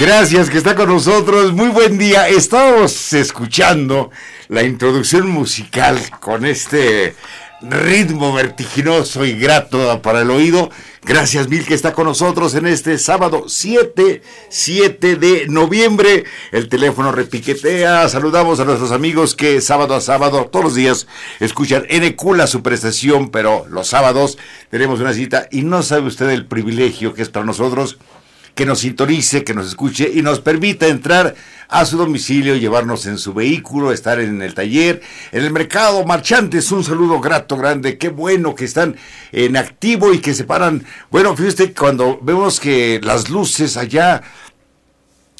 Gracias que está con nosotros. Muy buen día. Estamos escuchando la introducción musical con este ritmo vertiginoso y grato para el oído. Gracias mil que está con nosotros en este sábado 7, 7 de noviembre. El teléfono repiquetea. Saludamos a nuestros amigos que sábado a sábado, todos los días, escuchan NQ la superestación, pero los sábados tenemos una cita y no sabe usted el privilegio que es para nosotros que nos sintonice, que nos escuche y nos permita entrar a su domicilio, llevarnos en su vehículo, estar en el taller, en el mercado. Marchantes, un saludo grato, grande. Qué bueno que están en activo y que se paran. Bueno, fíjate, cuando vemos que las luces allá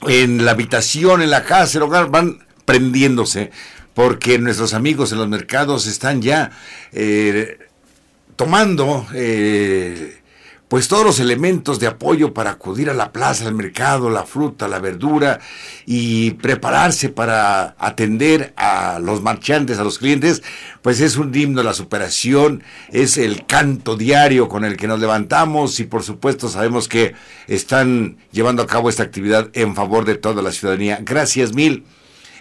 en la habitación, en la casa, el hogar, van prendiéndose, porque nuestros amigos en los mercados están ya eh, tomando... Eh, pues todos los elementos de apoyo para acudir a la plaza, al mercado, la fruta, la verdura y prepararse para atender a los marchantes, a los clientes, pues es un himno de la superación, es el canto diario con el que nos levantamos y por supuesto sabemos que están llevando a cabo esta actividad en favor de toda la ciudadanía. Gracias mil.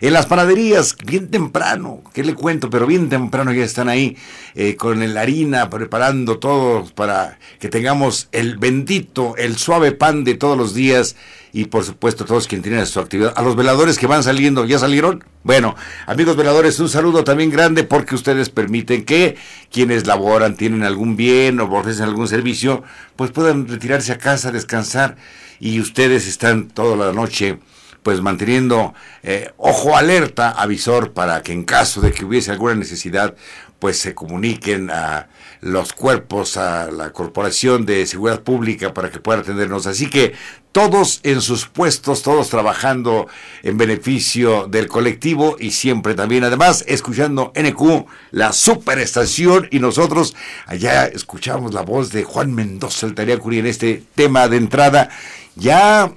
En las panaderías, bien temprano, ¿qué le cuento? Pero bien temprano ya están ahí eh, con la harina, preparando todo para que tengamos el bendito, el suave pan de todos los días y por supuesto todos quienes tienen su actividad. A los veladores que van saliendo, ¿ya salieron? Bueno, amigos veladores, un saludo también grande porque ustedes permiten que quienes laboran, tienen algún bien o ofrecen algún servicio, pues puedan retirarse a casa, descansar y ustedes están toda la noche pues manteniendo eh, ojo alerta, avisor, para que en caso de que hubiese alguna necesidad, pues se comuniquen a los cuerpos, a la Corporación de Seguridad Pública para que puedan atendernos. Así que todos en sus puestos, todos trabajando en beneficio del colectivo y siempre también, además, escuchando NQ, la superestación, y nosotros allá escuchamos la voz de Juan Mendoza, el Tariacuri, en este tema de entrada. Ya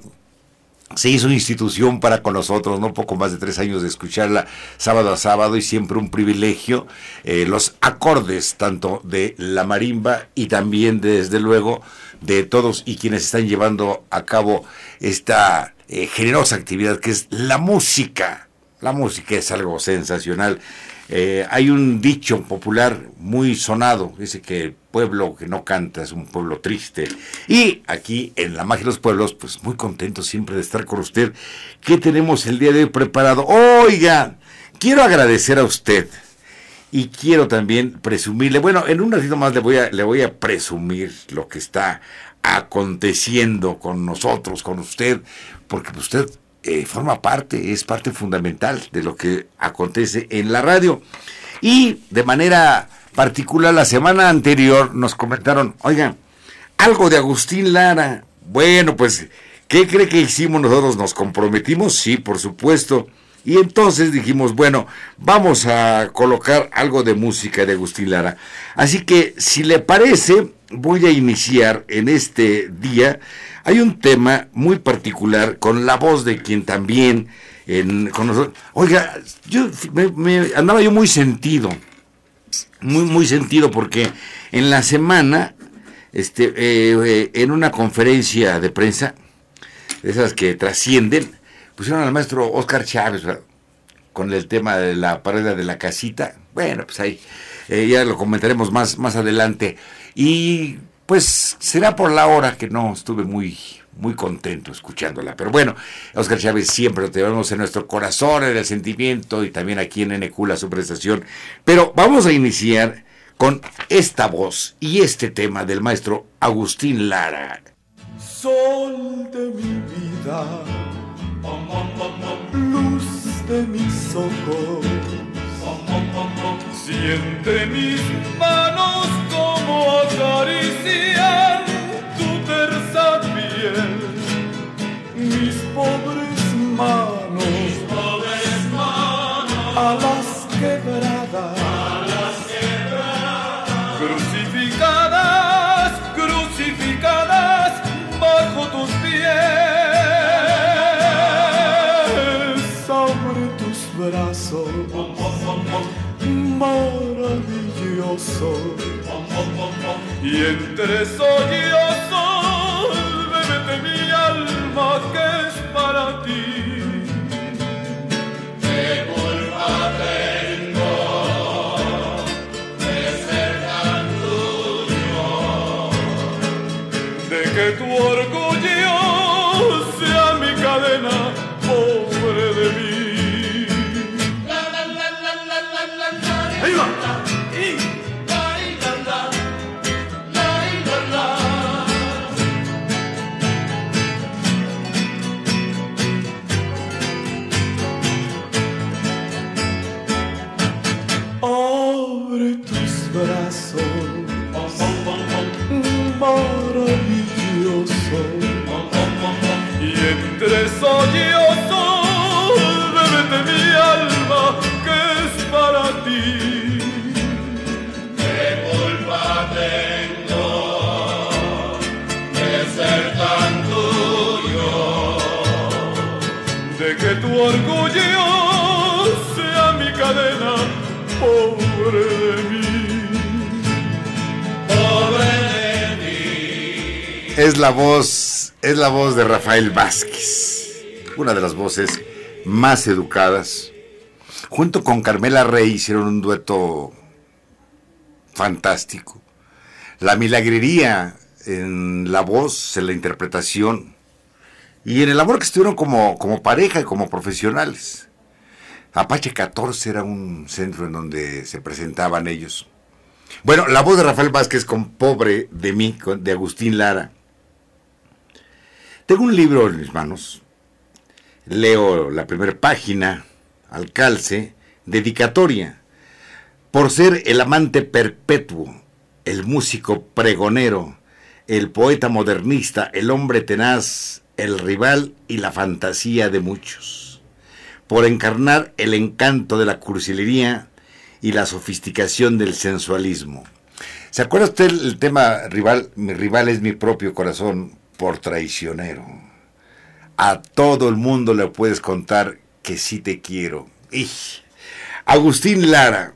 se hizo institución para con nosotros, no poco más de tres años de escucharla sábado a sábado y siempre un privilegio. Eh, los acordes tanto de la marimba y también desde luego de todos y quienes están llevando a cabo esta eh, generosa actividad que es la música. La música es algo sensacional. Eh, hay un dicho popular muy sonado, dice que el pueblo que no canta es un pueblo triste. Y aquí en La Magia de los Pueblos, pues muy contento siempre de estar con usted. ¿Qué tenemos el día de hoy preparado? Oiga, quiero agradecer a usted y quiero también presumirle, bueno, en un ratito más le voy a presumir lo que está aconteciendo con nosotros, con usted, porque usted eh, forma parte, es parte fundamental de lo que acontece en la radio. Y de manera particular, la semana anterior nos comentaron, oigan, algo de Agustín Lara. Bueno, pues, ¿qué cree que hicimos nosotros? ¿Nos comprometimos? Sí, por supuesto. Y entonces dijimos, bueno, vamos a colocar algo de música de Agustín Lara. Así que, si le parece, voy a iniciar en este día. Hay un tema muy particular con la voz de quien también en, con nosotros. Oiga, yo me, andaba yo muy sentido, muy muy sentido porque en la semana, este, eh, eh, en una conferencia de prensa, esas que trascienden, pusieron al maestro Oscar Chávez con el tema de la pared de la casita. Bueno, pues ahí eh, ya lo comentaremos más, más adelante. Y pues será por la hora que no estuve muy, muy contento escuchándola. Pero bueno, Oscar Chávez siempre lo tenemos en nuestro corazón, en el sentimiento y también aquí en NQ su prestación. Pero vamos a iniciar con esta voz y este tema del maestro Agustín Lara. Sol de mi vida, luz de mis ojos Siente mis manos como acarician maravilloso. Y entre sollozos, bébete mi alma que es para ti. Entre sollozos, bébete mi alma que es para ti. ¿Qué culpa tengo de ser tan tuyo? de que tu orgullo sea mi cadena, pobre de mí. Pobre de mí. Es la voz, es la voz de Rafael Vázquez, una de las voces más educadas. Junto con Carmela Rey hicieron un dueto fantástico. La milagrería en la voz, en la interpretación y en el amor que estuvieron como, como pareja y como profesionales. Apache 14 era un centro en donde se presentaban ellos. Bueno, la voz de Rafael Vázquez con Pobre de mí, de Agustín Lara. Tengo un libro en mis manos. Leo la primera página, al calce, dedicatoria. Por ser el amante perpetuo, el músico pregonero, el poeta modernista, el hombre tenaz, el rival y la fantasía de muchos. Por encarnar el encanto de la cursilería y la sofisticación del sensualismo. ¿Se acuerda usted el tema rival? Mi rival es mi propio corazón por traicionero. A todo el mundo le puedes contar que sí te quiero. ¡Ij! Agustín Lara,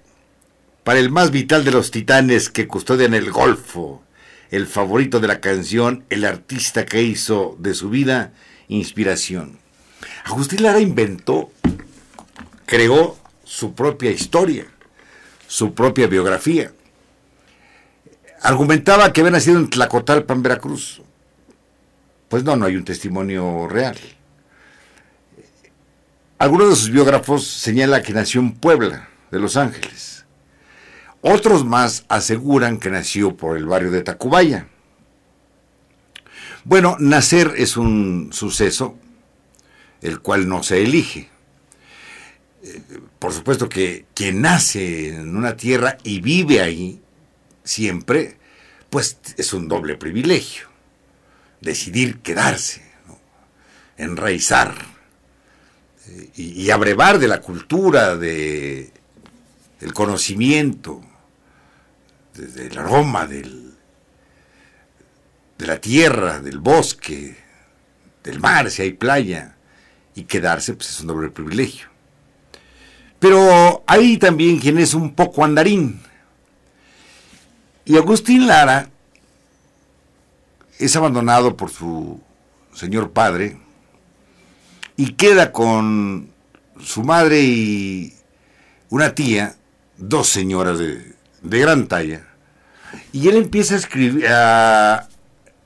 para el más vital de los titanes que custodian el Golfo, el favorito de la canción, el artista que hizo de su vida inspiración. Agustín Lara inventó, creó su propia historia, su propia biografía. Argumentaba que había nacido en Tlacotalpan, Veracruz. Pues no, no hay un testimonio real. Algunos de sus biógrafos señalan que nació en Puebla, de Los Ángeles. Otros más aseguran que nació por el barrio de Tacubaya. Bueno, nacer es un suceso el cual no se elige. Eh, Por supuesto que quien nace en una tierra y vive ahí siempre, pues es un doble privilegio. Decidir quedarse, enraizar eh, y, abrevar de la cultura, de, del conocimiento, de- del aroma, del, de la tierra, del bosque, del mar, si hay playa, y quedarse pues, es un doble privilegio. Pero hay también quien es un poco andarín. Y Agustín Lara es abandonado por su señor padre y queda con su madre y una tía, dos señoras de, de gran talla. Y él empieza a escribir, a,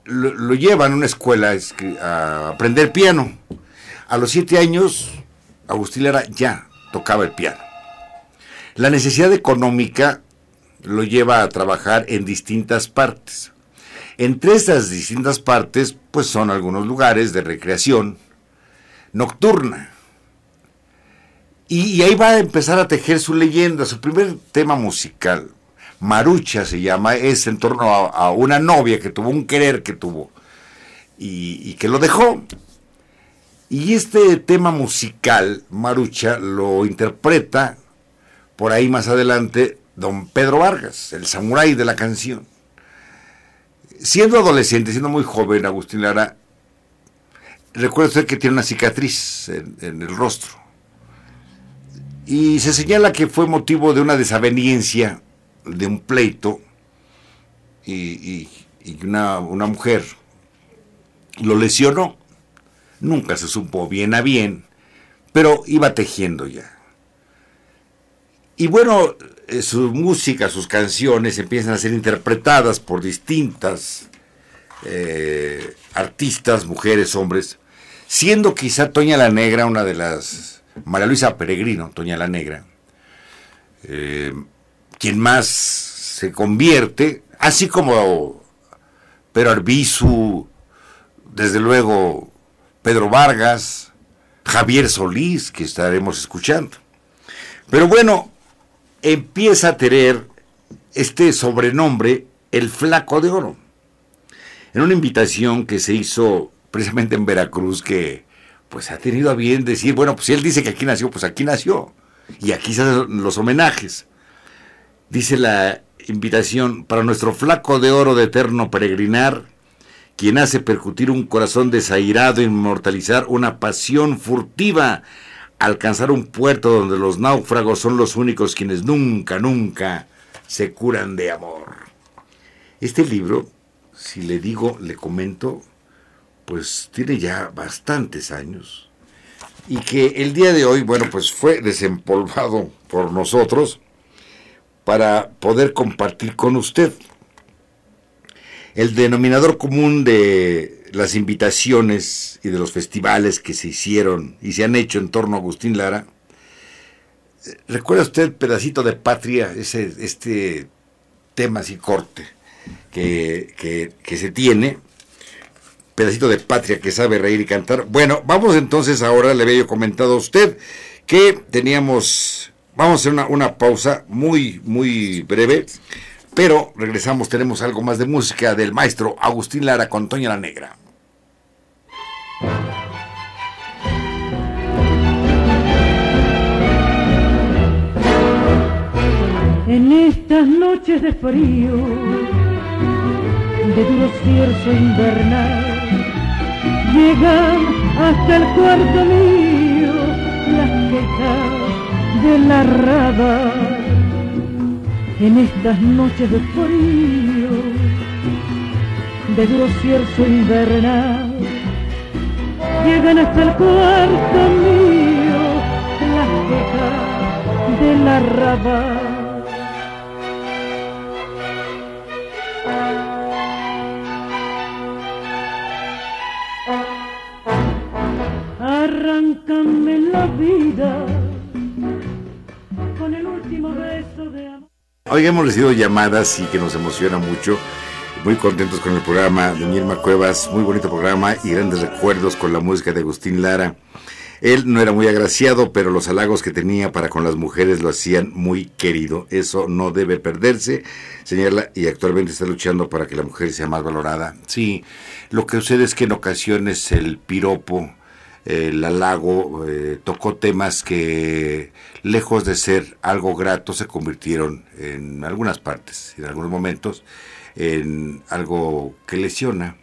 lo, lo, llevan a una escuela a aprender piano. A los siete años, Agustín ya tocaba el piano. La necesidad económica lo lleva a trabajar en distintas partes. Entre estas distintas partes, pues son algunos lugares de recreación nocturna. Y, ahí va a empezar a tejer su leyenda. Su primer tema musical, Marucha se llama, es en torno a, a una novia que tuvo, un querer que tuvo, y, y que lo dejó. Y este tema musical, Marucha, lo interpreta por ahí más adelante don Pedro Vargas, el samurái de la canción. Siendo adolescente, siendo muy joven, Agustín Lara, recuerda usted que tiene una cicatriz en, el rostro. Y se señala que fue motivo de una desaveniencia, de un pleito, y, y, y una, una mujer lo lesionó. Nunca se supo bien a bien, pero iba tejiendo ya. Y bueno, eh, su música, sus canciones empiezan a ser interpretadas por distintas eh, artistas, mujeres, hombres, siendo quizá Toña la Negra una de las, María Luisa Peregrino, Toña la Negra, eh, quien más se convierte, así como Pedro Arbizu, desde luego Pedro Vargas, Javier Solís, que estaremos escuchando. Pero bueno, empieza a tener este sobrenombre, el flaco de oro. En una invitación que se hizo precisamente en Veracruz, que pues ha tenido a bien decir, bueno, pues si él dice que aquí nació, pues aquí nació. Y aquí se hacen los homenajes. Dice la invitación, para nuestro flaco de oro de eterno peregrinar, quien hace percutir un corazón desairado, inmortalizar una pasión furtiva, alcanzar un puerto donde los náufragos son los únicos quienes nunca, nunca se curan de amor. Este libro, si le digo, le comento, pues tiene ya bastantes años y que el día de hoy, bueno, pues fue desempolvado por nosotros para poder compartir con usted. El denominador común de las invitaciones y de los festivales que se hicieron y se han hecho en torno a Agustín Lara, ¿recuerda usted pedacito de patria, ese, este tema así corte que, que, que se tiene? pedacito de patria que sabe reír y cantar. Bueno, vamos entonces ahora, le había yo comentado a usted que teníamos, vamos a hacer una, una pausa muy, muy breve, pero regresamos, tenemos algo más de música del maestro Agustín Lara con Toña la Negra. En estas noches de frío, de duro cierzo invernal, llegan hasta el cuarto mío las quejas de la raba. En estas noches de frío, de duro cierzo invernal, llegan hasta el cuarto mío las quejas de la raba. Arráncame la vida con el último beso de amor. Hoy hemos recibido llamadas y que nos emociona mucho. Muy contentos con el programa de Irma Cuevas, muy bonito programa y grandes recuerdos con la música de Agustín Lara. Él no era muy agraciado, pero los halagos que tenía para con las mujeres lo hacían muy querido. Eso no debe perderse, señala, y actualmente está luchando para que la mujer sea más valorada. Sí, lo que sucede es que en ocasiones el piropo, el halago, eh, tocó temas que, lejos de ser algo grato, se convirtieron en algunas partes, en algunos momentos, en algo que lesiona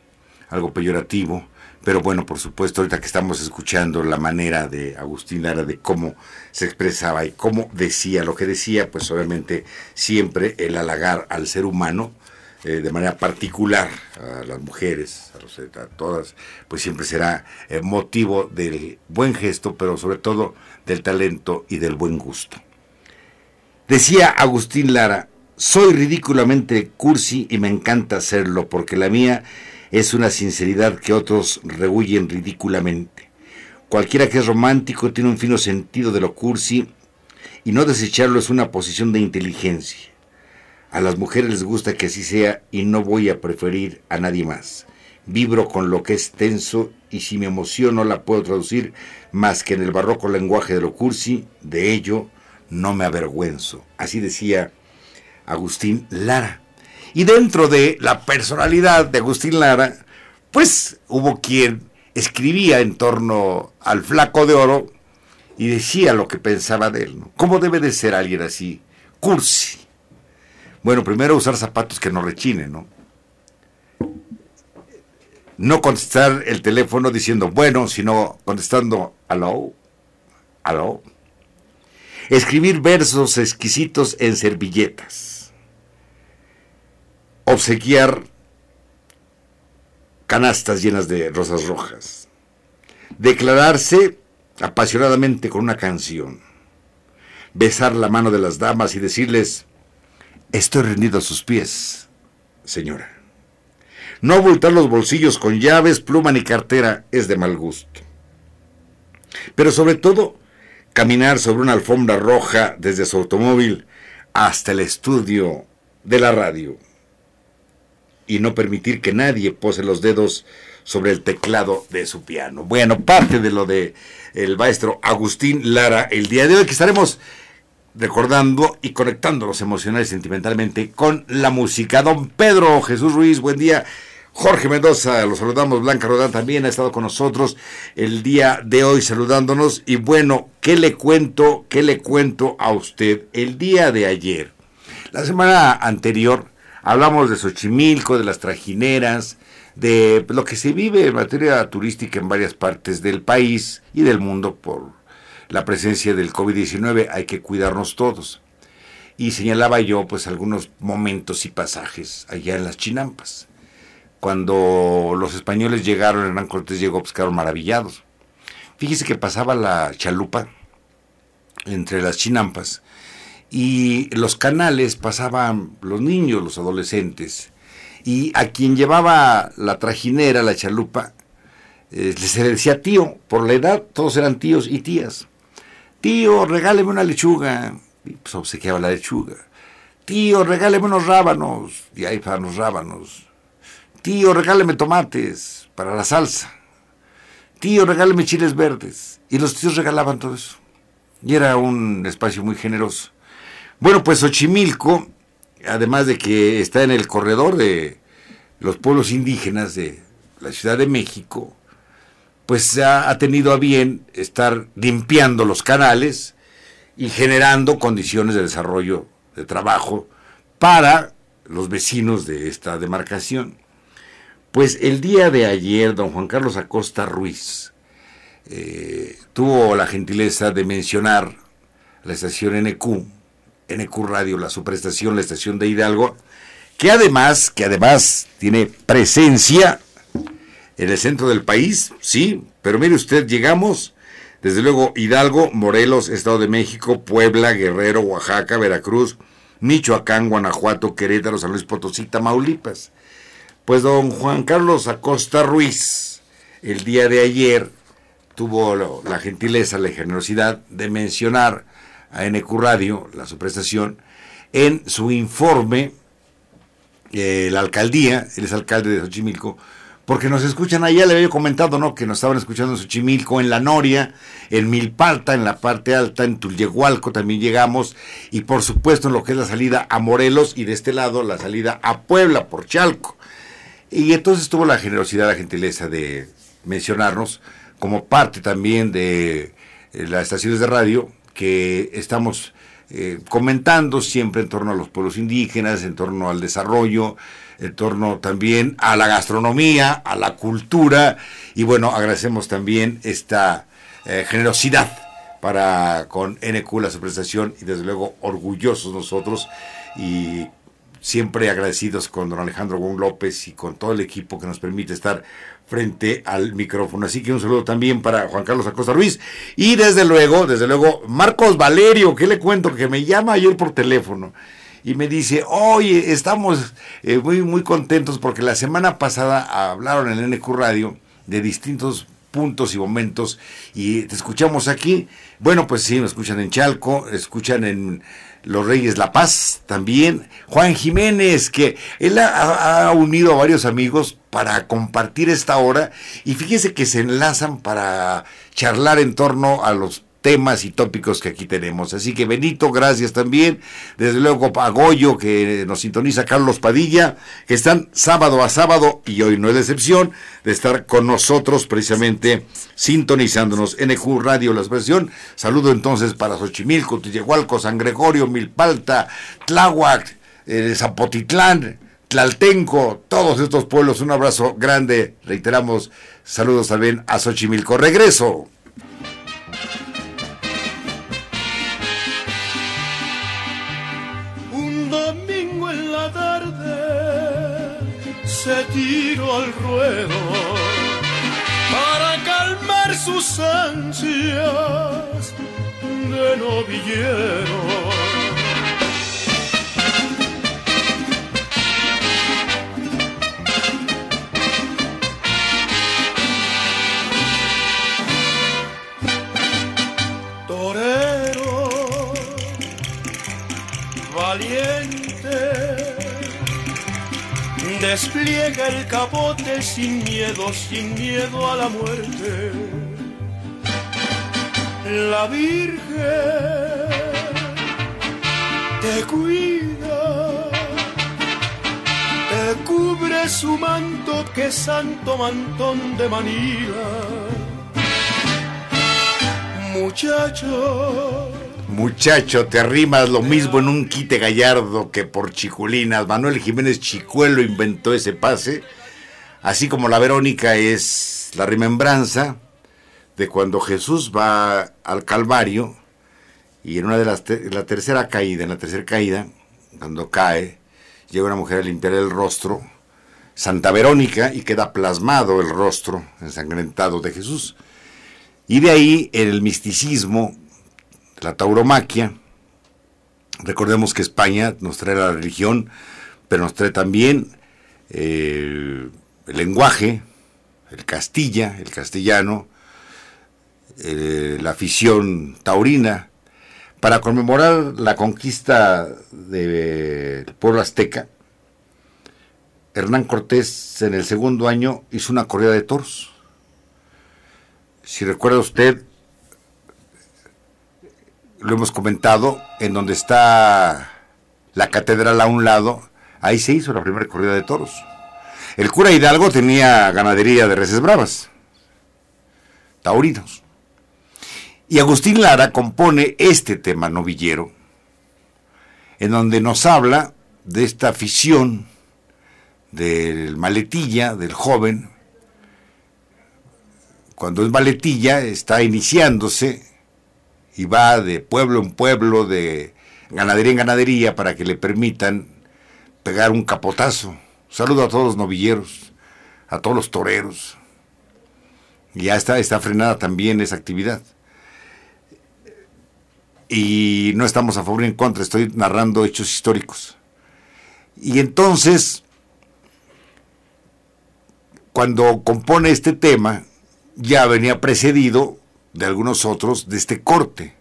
algo peyorativo, pero bueno, por supuesto, ahorita que estamos escuchando la manera de Agustín Lara de cómo se expresaba y cómo decía lo que decía, pues obviamente siempre el halagar al ser humano, eh, de manera particular a las mujeres, a, a todas, pues siempre será eh, motivo del buen gesto, pero sobre todo del talento y del buen gusto. Decía Agustín Lara, soy ridículamente cursi y me encanta hacerlo porque la mía es una sinceridad que otros rehuyen ridículamente. Cualquiera que es romántico tiene un fino sentido de lo cursi y no desecharlo es una posición de inteligencia. A las mujeres les gusta que así sea y no voy a preferir a nadie más. Vibro con lo que es tenso y si me emociono la puedo traducir más que en el barroco lenguaje de lo cursi, de ello no me avergüenzo. Así decía Agustín Lara. Y dentro de la personalidad de Agustín Lara, pues hubo quien escribía en torno al flaco de oro y decía lo que pensaba de él. ¿Cómo debe de ser alguien así? Cursi. Bueno, primero usar zapatos que no rechinen, ¿no? No contestar el teléfono diciendo bueno, sino contestando aló, aló. Escribir versos exquisitos en servilletas. Obsequiar canastas llenas de rosas rojas. Declararse apasionadamente con una canción. Besar la mano de las damas y decirles, estoy rendido a sus pies, señora. No abultar los bolsillos con llaves, pluma ni cartera es de mal gusto. Pero sobre todo, caminar sobre una alfombra roja desde su automóvil hasta el estudio de la radio y no permitir que nadie pose los dedos sobre el teclado de su piano. Bueno, parte de lo de el maestro Agustín Lara el día de hoy que estaremos recordando y conectándonos emocional y sentimentalmente con la música. Don Pedro Jesús Ruiz, buen día. Jorge Mendoza, los saludamos. Blanca Rodán también ha estado con nosotros el día de hoy saludándonos. Y bueno, ¿qué le cuento? ¿Qué le cuento a usted? El día de ayer, la semana anterior, hablamos de Xochimilco, de las trajineras, de lo que se vive en materia turística en varias partes del país y del mundo por la presencia del COVID-19. Hay que cuidarnos todos. Y señalaba yo pues algunos momentos y pasajes allá en las chinampas cuando los españoles llegaron, Hernán Cortés llegó, pues quedaron maravillados. Fíjese que pasaba la chalupa entre las chinampas y los canales pasaban los niños, los adolescentes, y a quien llevaba la trajinera, la chalupa, eh, se le decía tío, por la edad todos eran tíos y tías. Tío, regáleme una lechuga, y pues obsequiaba la lechuga. Tío, regáleme unos rábanos, y ahí para los rábanos Tío, regáleme tomates para la salsa. Tío, regáleme chiles verdes. Y los tíos regalaban todo eso. Y era un espacio muy generoso. Bueno, pues Xochimilco, además de que está en el corredor de los pueblos indígenas de la Ciudad de México, pues ha, tenido a bien estar limpiando los canales y generando condiciones de desarrollo de trabajo para los vecinos de esta demarcación. Pues el día de ayer, don Juan Carlos Acosta Ruiz eh, tuvo la gentileza de mencionar la estación NQ, NQ Radio, la superestación, la estación de Hidalgo, que además, que además tiene presencia en el centro del país, sí, pero mire usted, llegamos, desde luego, Hidalgo, Morelos, Estado de México, Puebla, Guerrero, Oaxaca, Veracruz, Michoacán, Guanajuato, Querétaro, San Luis Potosí, Tamaulipas. Pues don Juan Carlos Acosta Ruiz, el día de ayer, tuvo la gentileza, la generosidad de mencionar a NQ Radio, la su prestación, en su informe, eh, la alcaldía, él es alcalde de Xochimilco, porque nos escuchan allá, le había comentado, ¿no? Que nos estaban escuchando en Xochimilco, en La Noria, en Milpalta, en la parte alta, en Tulyehualco también llegamos, y por supuesto en lo que es la salida a Morelos, y de este lado la salida a Puebla, por Chalco. Y entonces tuvo la generosidad, la gentileza de mencionarnos como parte también de eh, las estaciones de radio que estamos eh, comentando siempre en torno a los pueblos indígenas, en torno al desarrollo, en torno también a la gastronomía, a la cultura y bueno, agradecemos también esta eh, generosidad para con NQ la prestación y desde luego orgullosos nosotros y siempre agradecidos con don Alejandro Gon López y con todo el equipo que nos permite estar frente al micrófono. Así que un saludo también para Juan Carlos Acosta Ruiz y desde luego, desde luego, Marcos Valerio, que le cuento que me llama ayer por teléfono y me dice, oye, estamos eh, muy, muy contentos porque la semana pasada hablaron en NQ Radio de distintos puntos y momentos y te escuchamos aquí. Bueno, pues sí, me escuchan en Chalco, escuchan en Los Reyes La Paz también. Juan Jiménez, que él ha, ha unido a varios amigos para compartir esta hora y fíjese que se enlazan para charlar en torno a los temas y tópicos que aquí tenemos. Así que Benito, gracias también. Desde luego a Goyo, que nos sintoniza Carlos Padilla, que están sábado a sábado, y hoy no es la excepción, de estar con nosotros precisamente sintonizándonos. NQ Radio La Expresión. Saludo entonces para Xochimilco, Tiyehualco, San Gregorio, Milpalta, Tláhuac, eh, Zapotitlán, Tlaltenco, todos estos pueblos. Un abrazo grande. Reiteramos saludos también a Xochimilco. Regreso. Al ruedo para calmar sus ansias de novillero. Despliega el capote sin miedo, sin miedo a la muerte. La Virgen te cuida, te cubre su manto que santo mantón de Manila. Muchacho, Muchacho, te arrimas lo mismo en un quite gallardo que por chiculinas. Manuel Jiménez Chicuelo inventó ese pase, así como la Verónica es la remembranza de cuando Jesús va al Calvario y en una de las la tercera caída, en la tercera caída, cuando cae, llega una mujer a limpiar el rostro, Santa Verónica, y queda plasmado el rostro ensangrentado de Jesús. Y de ahí el misticismo, la tauromaquia. Recordemos que España nos trae la religión, pero nos trae también eh, el lenguaje, el castilla, el castellano, eh, la afición taurina, para conmemorar la conquista del pueblo azteca. Hernán Cortés en el segundo año hizo una corrida de toros. Si recuerda usted, lo hemos comentado, en donde está la catedral a un lado, ahí se hizo la primera corrida de toros. El cura Hidalgo tenía ganadería de reses bravas, taurinos. Y Agustín Lara compone este tema novillero, en donde nos habla de esta afición del maletilla, del joven, cuando es maletilla está iniciándose y va de pueblo en pueblo, de ganadería en ganadería, para que le permitan pegar un capotazo. Saludo a todos los novilleros, a todos los toreros. Ya está, está frenada también esa actividad. Y no estamos a favor ni en contra, estoy narrando hechos históricos. Y entonces, cuando compone este tema, ya venía precedido de algunos otros de este corte.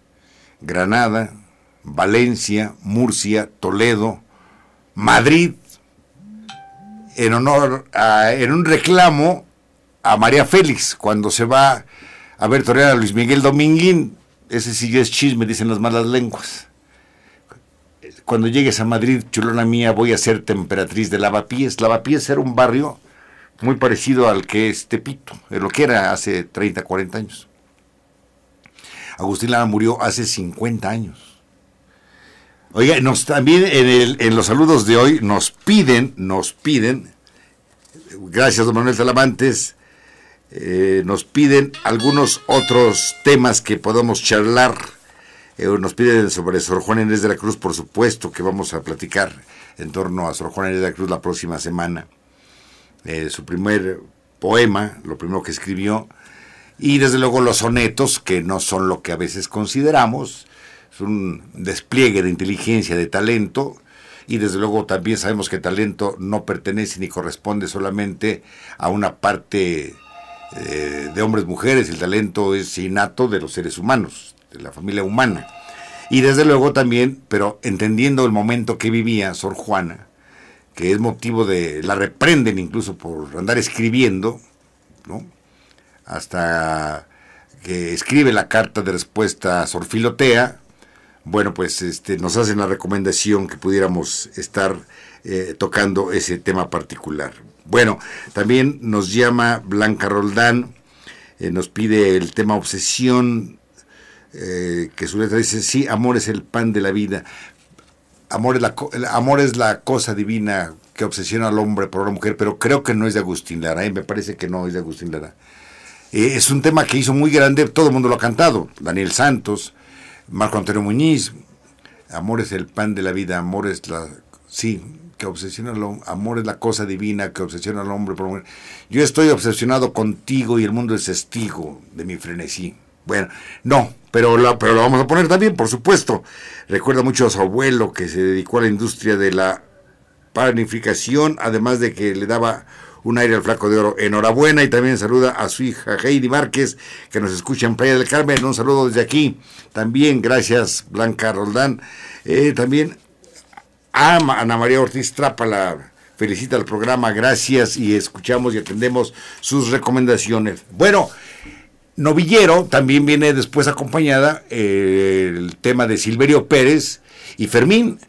Granada, Valencia, Murcia, Toledo, Madrid, en honor en un reclamo a María Félix, cuando se va a ver torear a Luis Miguel Dominguín, ese sí ya es chisme, dicen las malas lenguas. Cuando llegues a Madrid, chulona mía, voy a ser temperatriz de Lavapiés. Lavapiés era un barrio muy parecido al que es Tepito, lo que era hace 30, 40 años. Agustín Lara murió hace 50 años. Oiga, nos también en, el, en los saludos de hoy nos piden, nos piden, gracias don Manuel Talamantes, eh, nos piden algunos otros temas que podamos charlar. Eh, nos piden sobre Sor Juana Inés de la Cruz, por supuesto, que vamos a platicar en torno a Sor Juana Inés de la Cruz la próxima semana. Eh, su primer poema, lo primero que escribió, y desde luego los sonetos, que no son lo que a veces consideramos, es un despliegue de inteligencia, de talento, y desde luego también sabemos que talento no pertenece ni corresponde solamente a una parte eh, de hombres mujeres, el talento es innato de los seres humanos, de la familia humana. Y desde luego también, pero entendiendo el momento que vivía Sor Juana, que es motivo de, la reprenden incluso por andar escribiendo, ¿no? Hasta que escribe la carta de respuesta a Sor Filotea, bueno, pues este, nos hacen la recomendación que pudiéramos estar eh, tocando ese tema particular. Bueno, también nos llama Blanca Roldán, eh, nos pide el tema obsesión, eh, que su letra dice, sí, amor es el pan de la vida, amor es la, amor es la cosa divina que obsesiona al hombre por la mujer, pero creo que no es de Agustín Lara, me parece que no es de Agustín Lara. Es un tema que hizo muy grande, todo el mundo lo ha cantado, Daniel Santos, Marco Antonio Muñiz, amor es el pan de la vida, amor es la... Sí, que obsesiona al amor es la cosa divina que obsesiona al hombre por. Yo estoy obsesionado contigo y el mundo es testigo de mi frenesí. Bueno, no, pero pero lo vamos a poner también, por supuesto. Recuerda mucho a su abuelo que se dedicó a la industria de la panificación, además de que le daba un aire al flaco de oro. Enhorabuena y también saluda a su hija Heidi Márquez, que nos escucha en Playa del Carmen. Un saludo desde aquí. También gracias, Blanca Roldán. Eh, también a Ana María Ortiz Trápala felicita el programa, gracias y escuchamos y atendemos sus recomendaciones. Bueno, Novillero también viene después acompañada eh, el tema de Silverio Pérez y Fermín.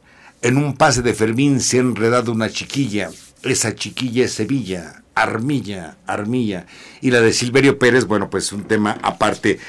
En un pase de Fermín se ha enredado una chiquilla esa chiquilla es Sevilla, Armilla, Armilla. Y la de Silverio Pérez, bueno, pues un tema aparte.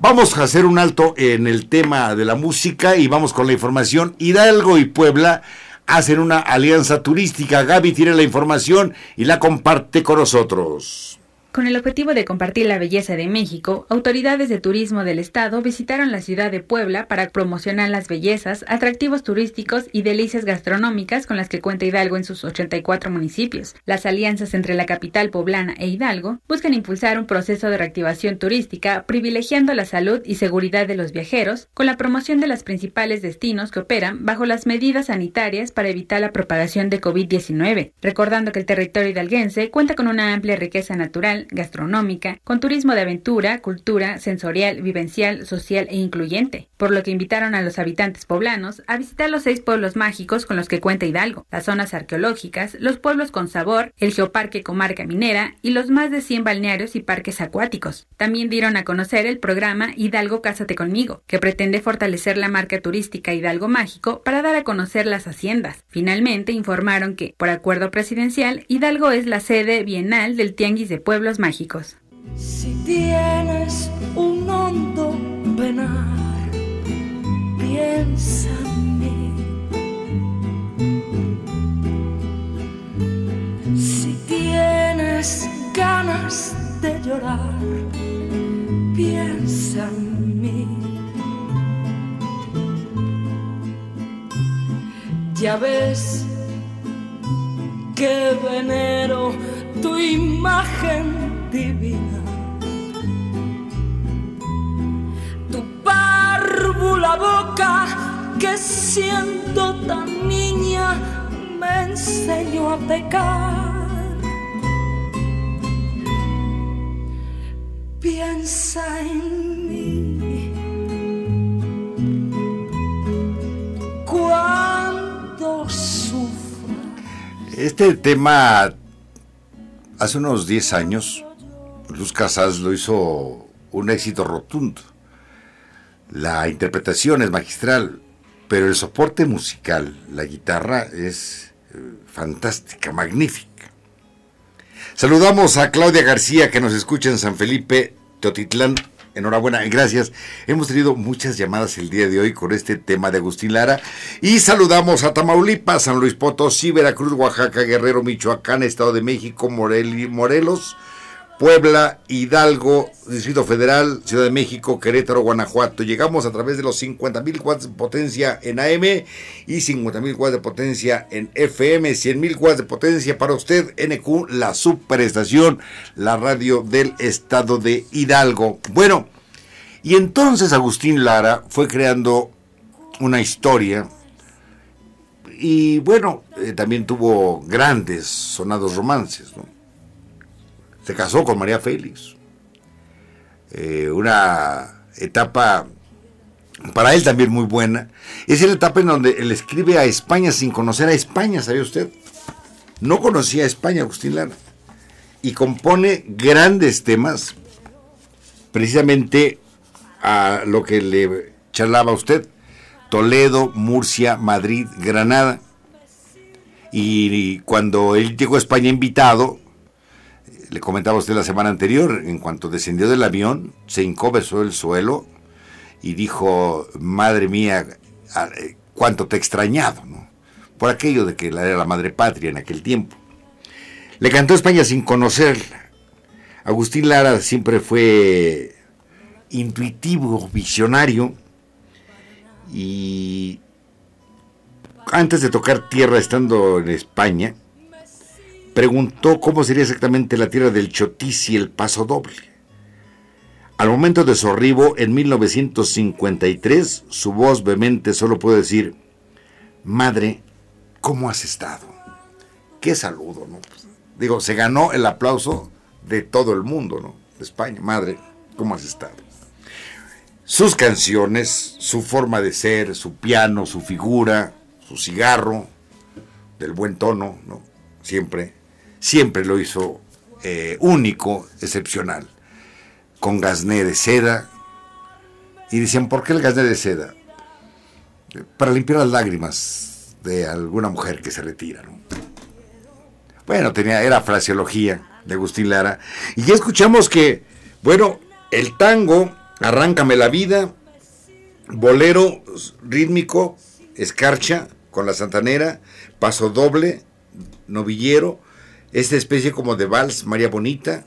Vamos a hacer un alto en el tema de la música y vamos con la información. Hidalgo y Puebla hacen una alianza turística. Gaby tiene la información y la comparte con nosotros. Con el objetivo de compartir la belleza de México, autoridades de turismo del estado visitaron la ciudad de Puebla para promocionar las bellezas, atractivos turísticos y delicias gastronómicas con las que cuenta Hidalgo en sus 84 municipios. Las alianzas entre la capital poblana e Hidalgo buscan impulsar un proceso de reactivación turística privilegiando la salud y seguridad de los viajeros con la promoción de los principales destinos que operan bajo las medidas sanitarias para evitar la propagación de COVID-19, recordando que el territorio hidalguense cuenta con una amplia riqueza natural gastronómica, con turismo de aventura, cultura, sensorial, vivencial, social e incluyente, por lo que invitaron a los habitantes poblanos a visitar los seis pueblos mágicos con los que cuenta Hidalgo, las zonas arqueológicas, los pueblos con sabor, el geoparque comarca minera y los más de 100 balnearios y parques acuáticos. También dieron a conocer el programa Hidalgo Cásate conmigo, que pretende fortalecer la marca turística Hidalgo Mágico para dar a conocer las haciendas. Finalmente informaron que, por acuerdo presidencial, Hidalgo es la sede bienal del Tianguis de Pueblos mágicos. Si tienes un hondo penar, piensa en mí. Si tienes ganas de llorar, piensa en mí. Ya ves que venero tu imagen divina. Tu párvula boca que siendo tan niña me enseñó a pecar. Piensa en mí. Cuando sufra. Este tema Hace unos 10 años, Luz Casas lo hizo un éxito rotundo. La interpretación es magistral, pero el soporte musical, la guitarra, es eh, fantástica, magnífica. Saludamos a Claudia García que nos escucha en San Felipe, Teotitlán, Enhorabuena, gracias. Hemos tenido muchas llamadas el día de hoy con este tema de Agustín Lara. Y saludamos a Tamaulipas, San Luis Potosí, Veracruz, Oaxaca, Guerrero, Michoacán, Estado de México, Morelos, Puebla, Hidalgo, Distrito Federal, Ciudad de México, Querétaro, Guanajuato. Llegamos a través de los 50.000 watts de potencia en AM y 50.000 watts de potencia en FM, 100.000 watts de potencia para usted, NQ, la superestación, la radio del estado de Hidalgo. Bueno, y entonces Agustín Lara fue creando una historia y bueno, eh, también tuvo grandes sonados romances, ¿no? Se casó con María Félix. Eh, una etapa para él también muy buena. Es la etapa en donde él escribe a España sin conocer a España, ¿sabe usted? No conocía a España, Agustín Lara. Y compone grandes temas, precisamente a lo que le charlaba usted. Toledo, Murcia, Madrid, Granada. y cuando él llegó a España invitado, le comentaba usted la semana anterior, en cuanto descendió del avión, se hincó, el suelo y dijo, madre mía, eh, cuánto te he extrañado, ¿no? Por aquello de que era la madre patria en aquel tiempo. Le cantó España sin conocerla. Agustín Lara siempre fue intuitivo, visionario y antes de tocar tierra estando en España, preguntó cómo sería exactamente la tierra del Chotis y el Paso Doble. Al momento de su arribo en 1953, su voz vehemente solo puede decir, Madre, ¿cómo has estado? Qué saludo, ¿no? Pues, digo, se ganó el aplauso de todo el mundo, ¿no? De España. Madre, ¿cómo has estado? Sus canciones, su forma de ser, su piano, su figura, su cigarro, del buen tono, ¿no? Siempre siempre lo hizo eh, único, excepcional, con gasné de seda. Y decían, ¿por qué el gasné de seda? Para limpiar las lágrimas de alguna mujer que se retira. Bueno, tenía, era fraseología de Agustín Lara. Y ya escuchamos que, bueno, el tango, Arráncame la vida, bolero rítmico, escarcha con la santanera, paso doble, novillero, esta especie como de vals, María Bonita,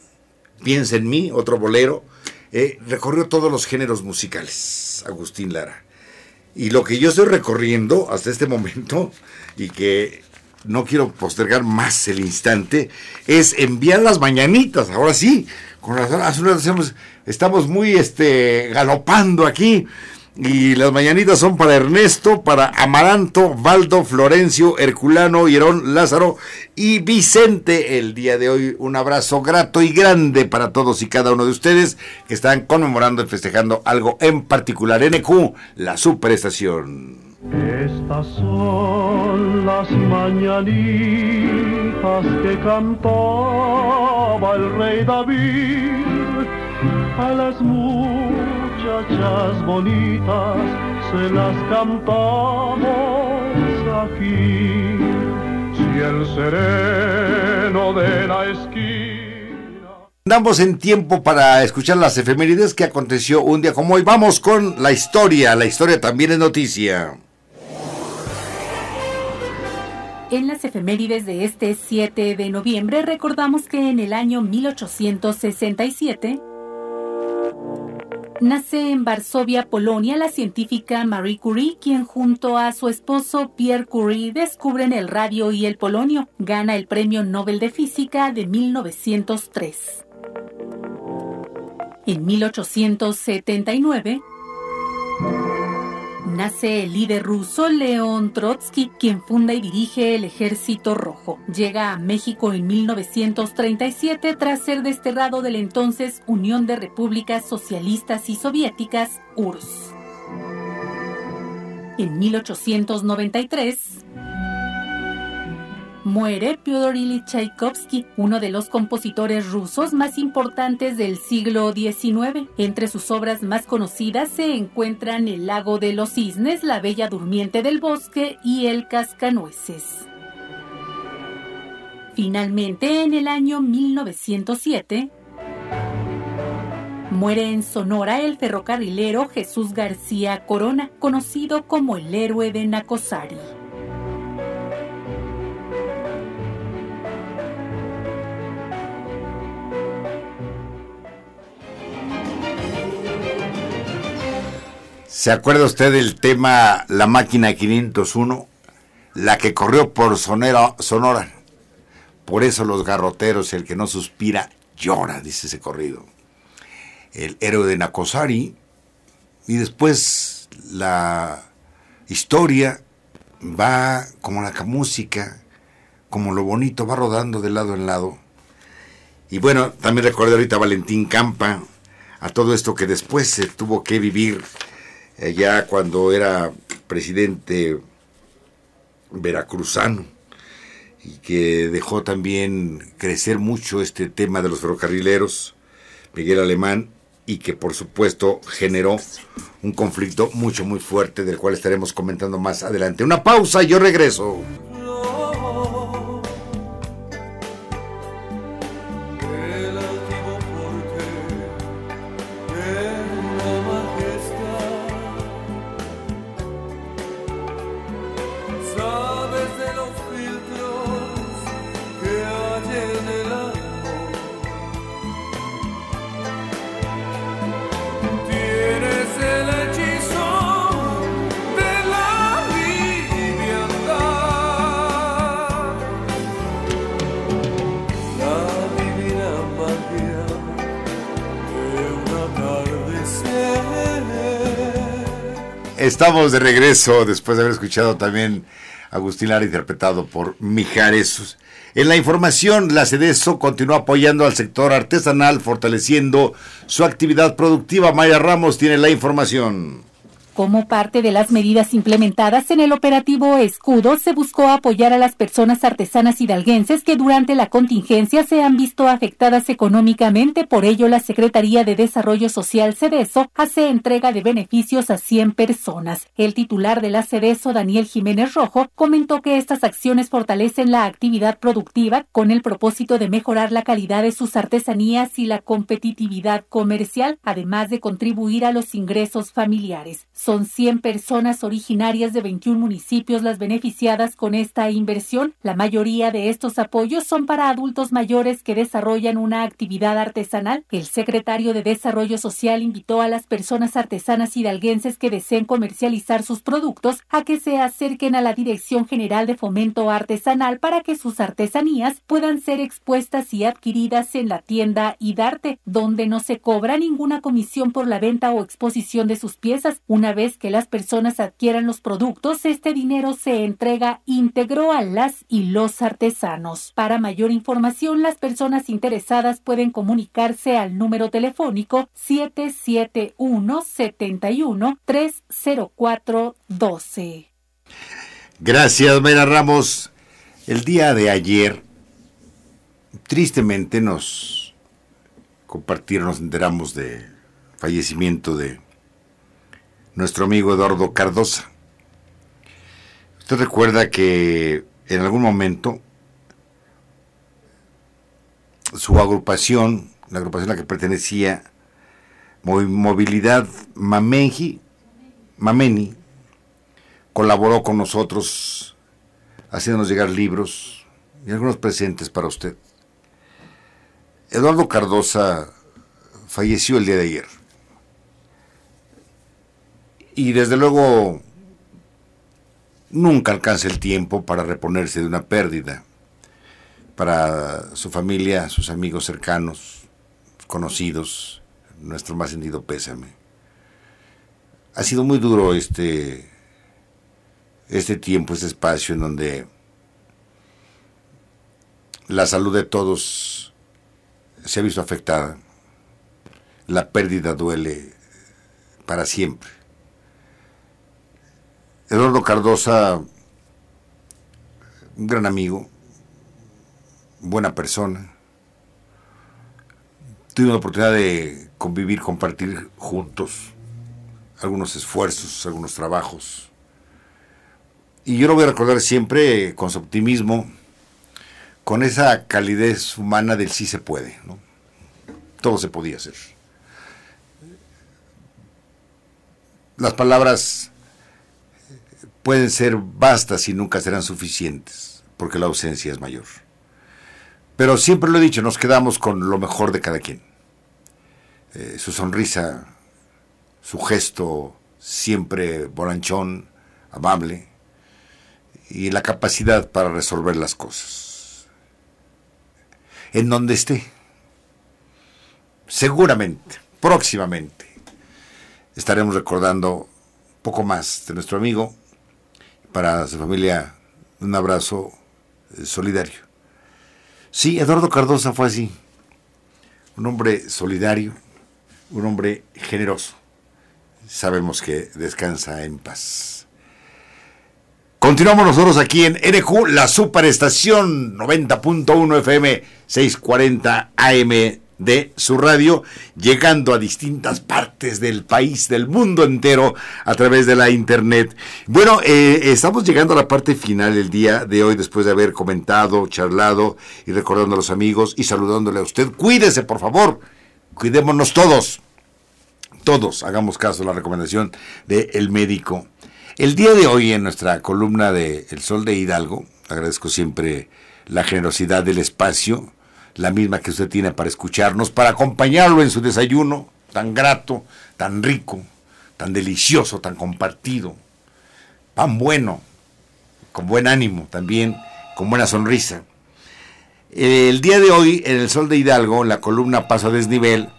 Piensa en mí, otro bolero, eh, recorrió todos los géneros musicales, Agustín Lara. Y lo que yo estoy recorriendo hasta este momento, y que no quiero postergar más el instante, es enviar las mañanitas, ahora sí, con razón, estamos muy este, galopando aquí. Y las mañanitas son para Ernesto, para Amaranto, Valdo, Florencio, Herculano, Hierón, Lázaro y Vicente. El día de hoy un abrazo grato y grande para todos y cada uno de ustedes que están conmemorando y festejando algo en particular. NQ, la superestación. Estas son las mañanitas que cantaba el rey David a las muchachas bonitas se las cantamos aquí. Si el sereno de la esquina. Damos en tiempo para escuchar las efemérides que aconteció un día como hoy. Vamos con la historia. La historia también es noticia. En las efemérides de este 7 de noviembre recordamos que en el año 1867 Nace en Varsovia, Polonia, la científica Marie Curie, quien junto a su esposo Pierre Curie descubren el radio y el polonio. Gana el Premio Nobel de Física de 1903. En 1879, nace el líder ruso León Trotsky, quien funda y dirige el Ejército Rojo. Llega a México en 1937 tras ser desterrado de la entonces Unión de Repúblicas Socialistas y Soviéticas, URSS. En 1893, muere Fyodor Ilyich Tchaikovsky, uno de los compositores rusos más importantes del siglo XIX. Entre sus obras más conocidas se encuentran El lago de los cisnes, La bella durmiente del bosque y El cascanueces. Finalmente, en el año 1907, Muere en Sonora el ferrocarrilero Jesús García Corona, conocido como el héroe de Nacosari. ¿Se acuerda usted del tema La máquina 501? La que corrió por Sonora, Sonora. Por eso los garroteros, el que no suspira, llora, dice ese corrido. El héroe de Nacosari. Y después la historia va como la música, como lo bonito, va rodando de lado en lado. Y bueno, también recuerdo ahorita a Valentín Campa, a todo esto que después se tuvo que vivir eh, ya cuando era presidente veracruzano y que dejó también crecer mucho este tema de los ferrocarrileros, Miguel Alemán, y que por supuesto generó un conflicto mucho, muy fuerte, del cual estaremos comentando más adelante. Una pausa, yo regreso. Estamos de regreso después de haber escuchado también Agustín Lara interpretado por Mijares. En la información, la CEDESO continúa apoyando al sector artesanal, fortaleciendo su actividad productiva. Maya Ramos tiene la información. Como parte de las medidas implementadas en el operativo Escudo, se buscó apoyar a las personas artesanas hidalguenses que durante la contingencia se han visto afectadas económicamente. Por ello, la Secretaría de Desarrollo Social CEDESO hace entrega de beneficios a 100 personas. El titular de la CEDESO, Daniel Jiménez Rojo, comentó que estas acciones fortalecen la actividad productiva con el propósito de mejorar la calidad de sus artesanías y la competitividad comercial, además de contribuir a los ingresos familiares. 100 personas originarias de 21 municipios las beneficiadas con esta inversión. La mayoría de estos apoyos son para adultos mayores que desarrollan una actividad artesanal. El secretario de Desarrollo Social invitó a las personas artesanas hidalguenses que deseen comercializar sus productos a que se acerquen a la Dirección General de Fomento Artesanal para que sus artesanías puedan ser expuestas y adquiridas en la tienda Idarte, donde no se cobra ninguna comisión por la venta o exposición de sus piezas. Vez que las personas adquieran los productos, este dinero se entrega íntegro a las y los artesanos. Para mayor información, las personas interesadas pueden comunicarse al número telefónico 771 71 304 12. Gracias, Mera Ramos. El día de ayer, tristemente nos compartieron, nos enteramos de fallecimiento de nuestro amigo Eduardo Cardosa. Usted recuerda que en algún momento su agrupación, la agrupación a la que pertenecía, Movi- Movilidad Mamenji, Mameni, colaboró con nosotros haciéndonos llegar libros y algunos presentes para usted. Eduardo Cardosa falleció el día de ayer. Y desde luego nunca alcanza el tiempo para reponerse de una pérdida. Para su familia, sus amigos cercanos, conocidos, nuestro más sentido pésame. Ha sido muy duro este, este tiempo, este espacio en donde la salud de todos se ha visto afectada. La pérdida duele para siempre. Eduardo Cardosa, un gran amigo, buena persona. Tuve la oportunidad de convivir, compartir juntos algunos esfuerzos, algunos trabajos. Y yo lo voy a recordar siempre con su optimismo, con esa calidez humana del sí se puede. ¿no? Todo se podía hacer. las palabras pueden ser vastas y nunca serán suficientes, porque la ausencia es mayor. Pero siempre lo he dicho, nos quedamos con lo mejor de cada quien. Eh, su sonrisa, su gesto siempre bonanchón, amable, y la capacidad para resolver las cosas. En donde esté, seguramente, próximamente, estaremos recordando poco más de nuestro amigo. Para su familia, un abrazo eh, solidario. Sí, Eduardo Cardosa fue así. Un hombre solidario, un hombre generoso. Sabemos que descansa en paz. Continuamos nosotros aquí en NQ, la superestación 90.1 FM 640 AM de su radio, llegando a distintas partes del país, del mundo entero, a través de la internet. Bueno, eh, estamos llegando a la parte final del día de hoy, después de haber comentado, charlado y recordando a los amigos y saludándole a usted. Cuídese, por favor. Cuidémonos todos. Todos hagamos caso a la recomendación del médico. El día de hoy, en nuestra columna de El Sol de Hidalgo, agradezco siempre la generosidad del espacio la misma que usted tiene para escucharnos, para acompañarlo en su desayuno tan grato, tan rico, tan delicioso, tan compartido. Pan bueno, con buen ánimo también, con buena sonrisa. El día de hoy, en el Sol de Hidalgo, la columna Paso a Desnivel,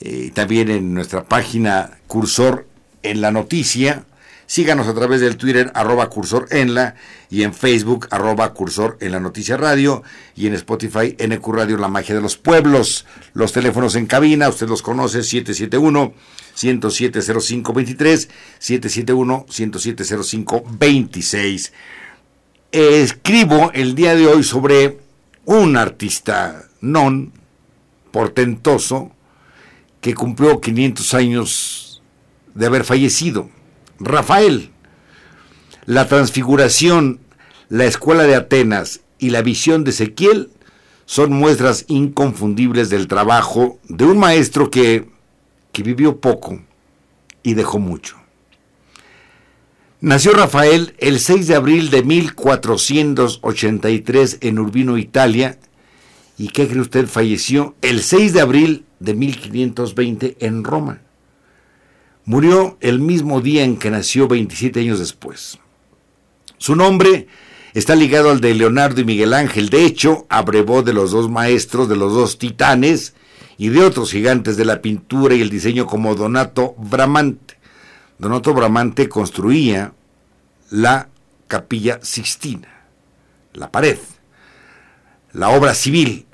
eh, también en nuestra página Cursor en la Noticia, Síganos a través del Twitter arroba cursor en la y en Facebook arroba cursor en la noticia radio y en Spotify NQ Radio La Magia de los Pueblos. Los teléfonos en cabina, usted los conoce, 771 1070523 771 1070526. Escribo el día de hoy sobre un artista non portentoso que cumplió 500 años de haber fallecido. Rafael. La transfiguración, la escuela de Atenas y la visión de Ezequiel son muestras inconfundibles del trabajo de un maestro que, que vivió poco y dejó mucho. Nació Rafael el 6 de abril de 1483 en Urbino, Italia, y ¿qué cree usted? Falleció el 6 de abril de 1520 en Roma. Murió el mismo día en que nació 27 años después. Su nombre está ligado al de Leonardo y Miguel Ángel. De hecho, abrevó de los dos maestros, de los dos titanes y de otros gigantes de la pintura y el diseño como Donato Bramante. Donato Bramante construía la capilla Sixtina, la pared, la obra civil.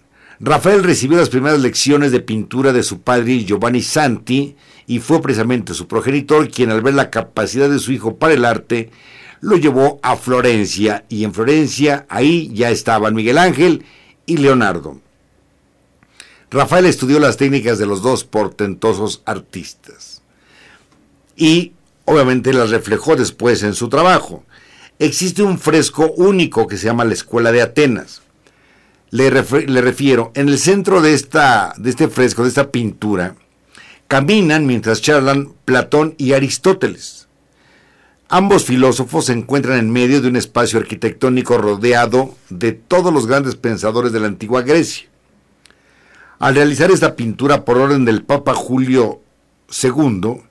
Rafael recibió las primeras lecciones de pintura de su padre Giovanni Santi y fue precisamente su progenitor quien al ver la capacidad de su hijo para el arte lo llevó a Florencia y en Florencia ahí ya estaban Miguel Ángel y Leonardo. Rafael estudió las técnicas de los dos portentosos artistas y obviamente las reflejó después en su trabajo. Existe un fresco único que se llama la Escuela de Atenas. Le, refiero, en el centro de, esta, de este fresco, de esta pintura, Caminan mientras charlan Platón y Aristóteles. Ambos filósofos se encuentran en medio de un espacio arquitectónico rodeado de todos los grandes pensadores de la antigua Grecia. Al realizar esta pintura por orden del Papa Julio II,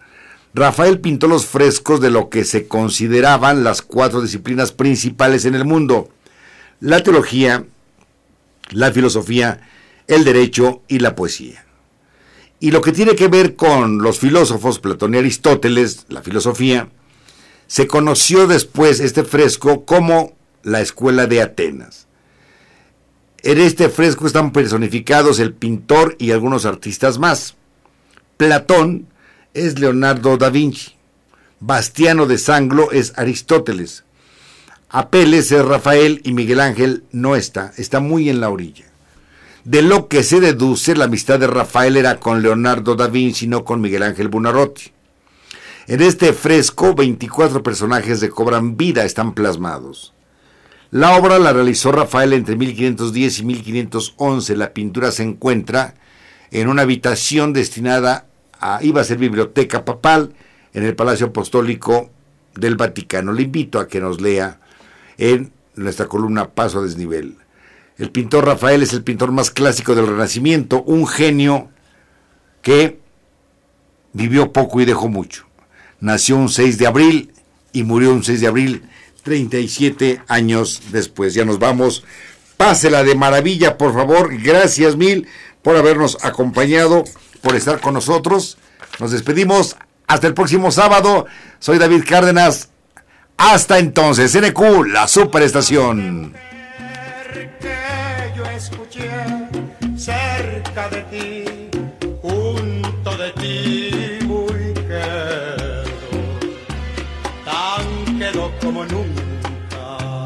Rafael pintó los frescos de lo que se consideraban las cuatro disciplinas principales en el mundo, la teología, la filosofía, el derecho y la poesía. Y lo que tiene que ver con los filósofos, Platón y Aristóteles, la filosofía, se conoció después este fresco como la Escuela de Atenas. En este fresco están personificados el pintor y algunos artistas más. Platón es Leonardo da Vinci. Bastiano de Sanglo es Aristóteles. Apeles es Rafael y Miguel Ángel no está, está muy en la orilla. De lo que se deduce, la amistad de Rafael era con Leonardo da Vinci, no con Miguel Ángel Buonarroti. En este fresco, 24 personajes de cobran vida están plasmados. La obra la realizó Rafael entre 1510 y 1511. La pintura se encuentra en una habitación destinada a, iba a ser biblioteca papal, en el Palacio Apostólico del Vaticano. Le invito a que nos lea en nuestra columna Paso a Desnivel. El pintor Rafael es el pintor más clásico del Renacimiento, un genio que vivió poco y dejó mucho. Nació un 6 de abril y murió un 6 de abril 37 años después. Ya nos vamos. Pásela de maravilla, por favor. Gracias mil por habernos acompañado, por estar con nosotros. Nos despedimos. Hasta el próximo sábado. Soy David Cárdenas. Hasta entonces, NQ, la superestación. que yo escuché cerca de ti, junto de ti muy quedo, tan quedo como nunca.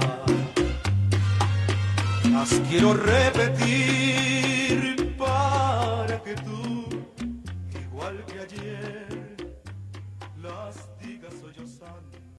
Las quiero repetir